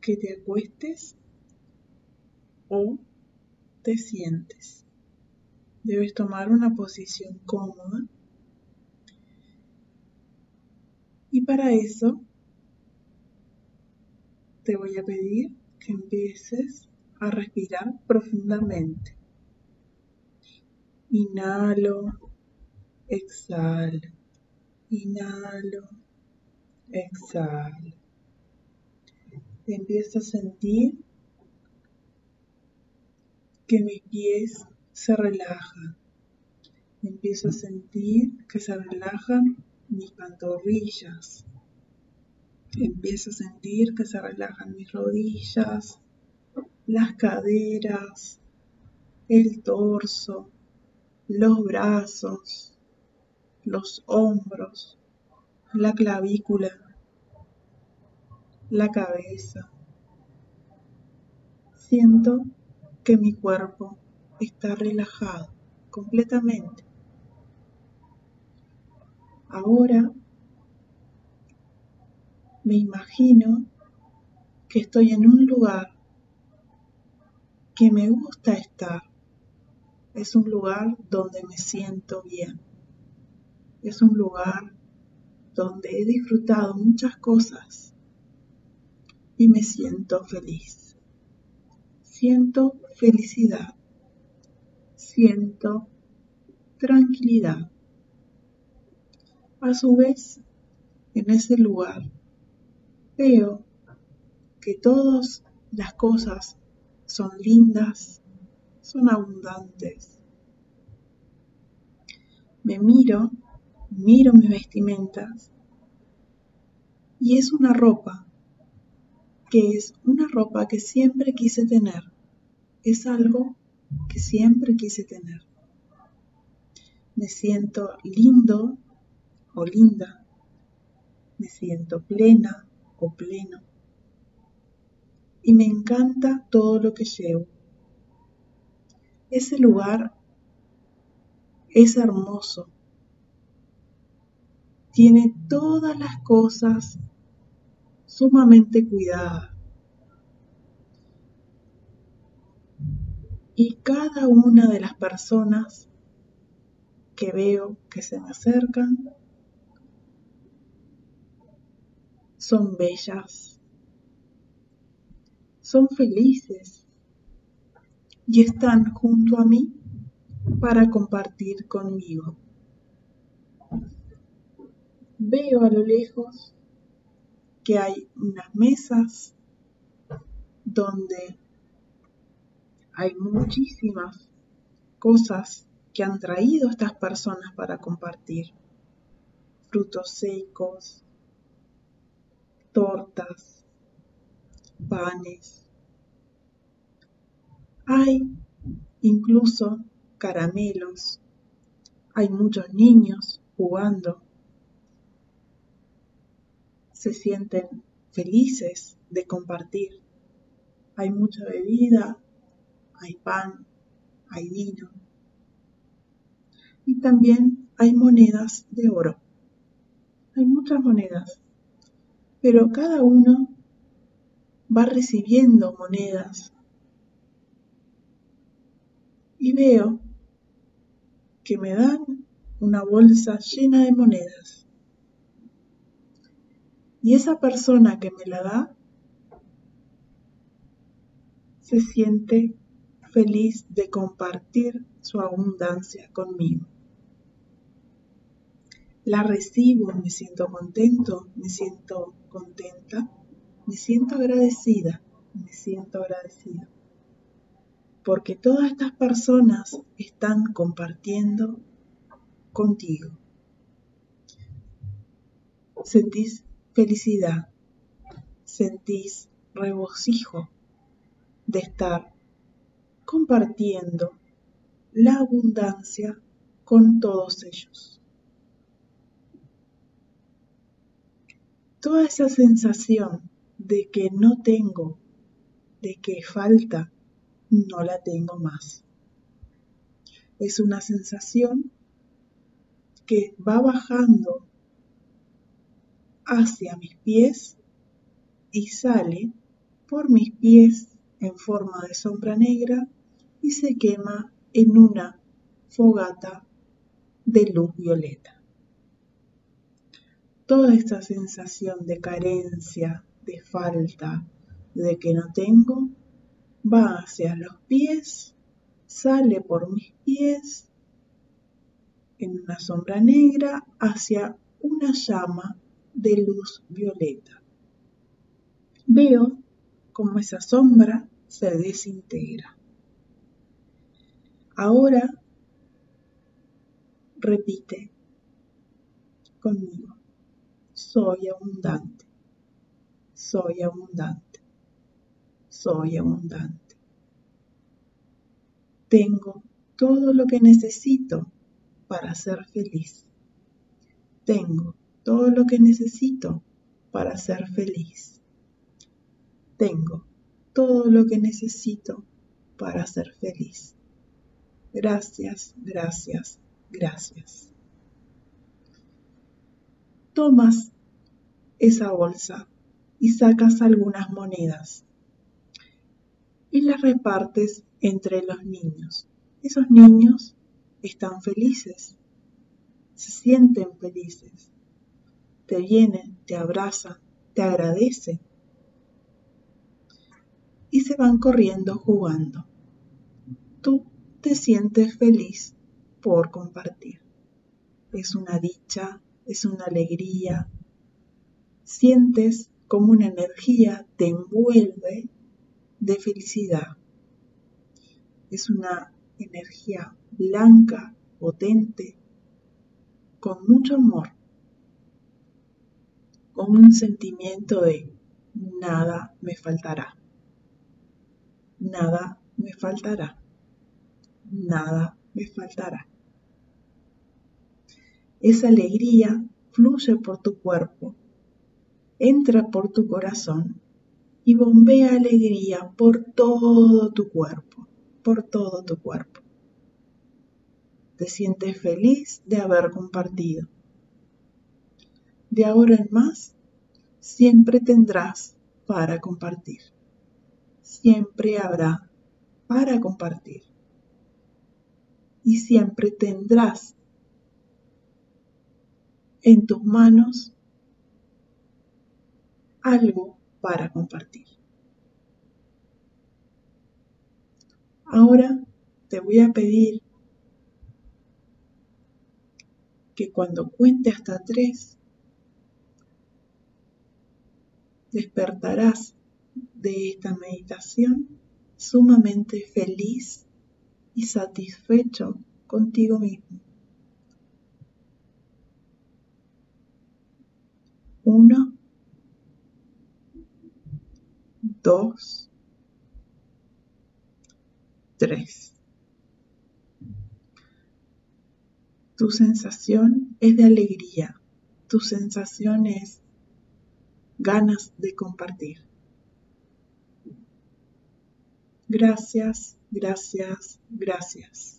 que te acuestes o te sientes. Debes tomar una posición cómoda. Y para eso te voy a pedir que empieces a respirar profundamente. Inhalo, exhalo, inhalo, exhalo. Empiezo a sentir que mis pies se relajan. Empiezo a sentir que se relajan mis pantorrillas. Empiezo a sentir que se relajan mis rodillas, las caderas, el torso, los brazos, los hombros, la clavícula, la cabeza. Siento que mi cuerpo está relajado completamente. Ahora me imagino que estoy en un lugar que me gusta estar. Es un lugar donde me siento bien. Es un lugar donde he disfrutado muchas cosas y me siento feliz. Siento felicidad. Siento tranquilidad. A su vez, en ese lugar veo que todas las cosas son lindas, son abundantes. Me miro, miro mis vestimentas y es una ropa que es una ropa que siempre quise tener. Es algo que siempre quise tener. Me siento lindo o linda. Me siento plena o pleno y me encanta todo lo que llevo. Ese lugar es hermoso. Tiene todas las cosas sumamente cuidadas. Y cada una de las personas que veo que se me acercan son bellas son felices y están junto a mí para compartir conmigo. Veo a lo lejos que hay unas mesas donde hay muchísimas cosas que han traído estas personas para compartir. Frutos secos, tortas, panes. Hay incluso caramelos. Hay muchos niños jugando. Se sienten felices de compartir. Hay mucha bebida, hay pan, hay vino. Y también hay monedas de oro. Hay muchas monedas, pero cada uno va recibiendo monedas. Y veo que me dan una bolsa llena de monedas. Y esa persona que me la da se siente feliz de compartir su abundancia conmigo. La recibo, me siento contento, me siento contenta me siento agradecida, me siento agradecida. Porque todas estas personas están compartiendo contigo. Sentís felicidad, sentís regocijo de estar compartiendo la abundancia con todos ellos. Toda esa sensación de que no tengo, de que falta, no la tengo más. Es una sensación que va bajando hacia mis pies y sale por mis pies en forma de sombra negra y se quema en una fogata de luz violeta. Toda esta sensación de carencia, de falta, de que no tengo, va hacia los pies, sale por mis pies en una sombra negra hacia una llama de luz violeta. Veo cómo esa sombra se desintegra. Ahora repite conmigo, soy abundante, soy abundante, soy abundante. Tengo todo lo que necesito para ser feliz. Tengo todo lo que necesito para ser feliz. Tengo todo lo que necesito para ser feliz. Gracias, gracias, gracias. Tomas esa bolsa y sacas algunas monedas y las repartes entre los niños. Esos niños están felices, se sienten felices, te vienen, te abrazan, te agradecen y se van corriendo jugando. Tú te sientes feliz por compartir. Es una dicha, es una alegría. Sientes como una energía te envuelve de felicidad. Es una energía blanca, potente, con mucho amor, con un sentimiento de nada me faltará, nada me faltará, nada me faltará. Esa alegría fluye por tu cuerpo, entra por tu corazón y bombea alegría por todo tu cuerpo, por todo tu cuerpo. Te sientes feliz de haber compartido. De ahora en más, siempre tendrás para compartir. Siempre habrá para compartir. Y siempre tendrás en tus manos algo para compartir. Ahora te voy a pedir que cuando cuente hasta tres, despertarás de esta meditación sumamente feliz y satisfecho contigo mismo. Uno, dos, tres. Tu sensación es de alegría, tu sensación es ganas de compartir. Gracias, gracias, gracias.